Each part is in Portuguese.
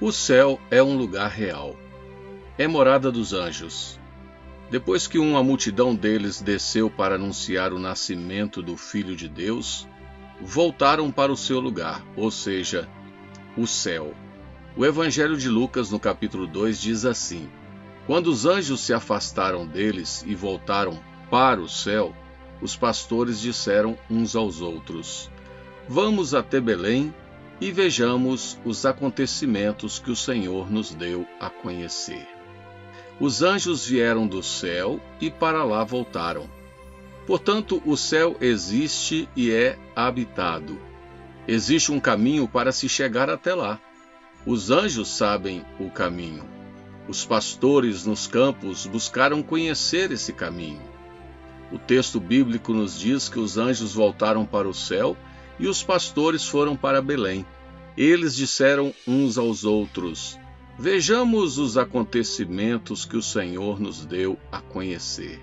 O céu é um lugar real. É morada dos anjos. Depois que uma multidão deles desceu para anunciar o nascimento do Filho de Deus, voltaram para o seu lugar, ou seja, o céu. O Evangelho de Lucas, no capítulo 2, diz assim: Quando os anjos se afastaram deles e voltaram para o céu, os pastores disseram uns aos outros: Vamos até Belém e vejamos os acontecimentos que o Senhor nos deu a conhecer. Os anjos vieram do céu e para lá voltaram. Portanto, o céu existe e é habitado. Existe um caminho para se chegar até lá. Os anjos sabem o caminho. Os pastores nos campos buscaram conhecer esse caminho. O texto bíblico nos diz que os anjos voltaram para o céu e os pastores foram para Belém. Eles disseram uns aos outros: Vejamos os acontecimentos que o Senhor nos deu a conhecer.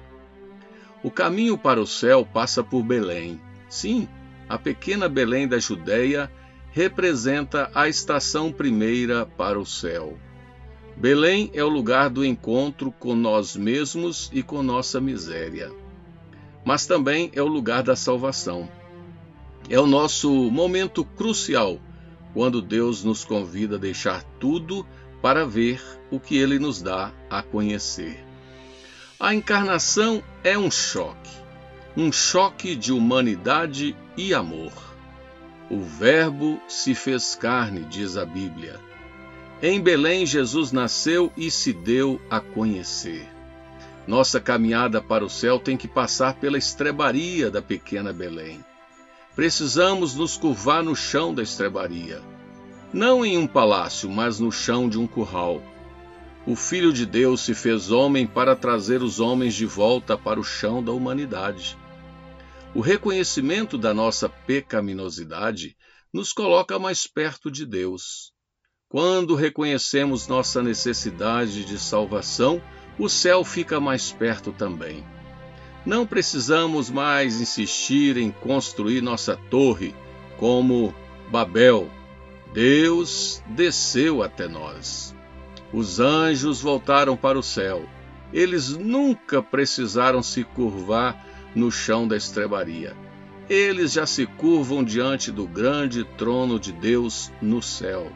O caminho para o céu passa por Belém. Sim, a pequena Belém da Judéia representa a estação primeira para o céu. Belém é o lugar do encontro com nós mesmos e com nossa miséria. Mas também é o lugar da salvação. É o nosso momento crucial quando Deus nos convida a deixar tudo para ver o que ele nos dá a conhecer. A encarnação é um choque, um choque de humanidade e amor. O Verbo se fez carne, diz a Bíblia. Em Belém, Jesus nasceu e se deu a conhecer. Nossa caminhada para o céu tem que passar pela estrebaria da pequena Belém precisamos nos curvar no chão da estrebaria, não em um palácio, mas no chão de um curral. O Filho de Deus se fez homem para trazer os homens de volta para o chão da humanidade. O reconhecimento da nossa pecaminosidade nos coloca mais perto de Deus. Quando reconhecemos nossa necessidade de salvação, o céu fica mais perto também. Não precisamos mais insistir em construir nossa torre como Babel. Deus desceu até nós. Os anjos voltaram para o céu. Eles nunca precisaram se curvar no chão da estrebaria. Eles já se curvam diante do grande trono de Deus no céu.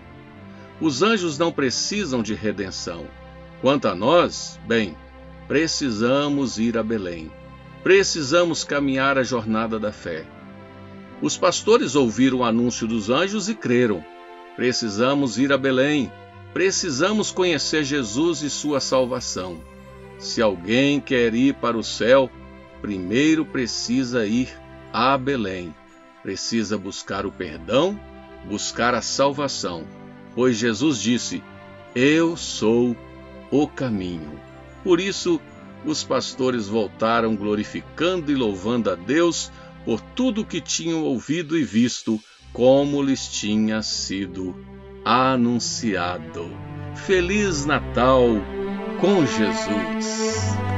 Os anjos não precisam de redenção. Quanto a nós, bem, precisamos ir a Belém precisamos caminhar a jornada da fé. Os pastores ouviram o anúncio dos anjos e creram. Precisamos ir a Belém. Precisamos conhecer Jesus e sua salvação. Se alguém quer ir para o céu, primeiro precisa ir a Belém. Precisa buscar o perdão, buscar a salvação, pois Jesus disse: Eu sou o caminho. Por isso, os pastores voltaram glorificando e louvando a Deus por tudo que tinham ouvido e visto, como lhes tinha sido anunciado. Feliz Natal com Jesus!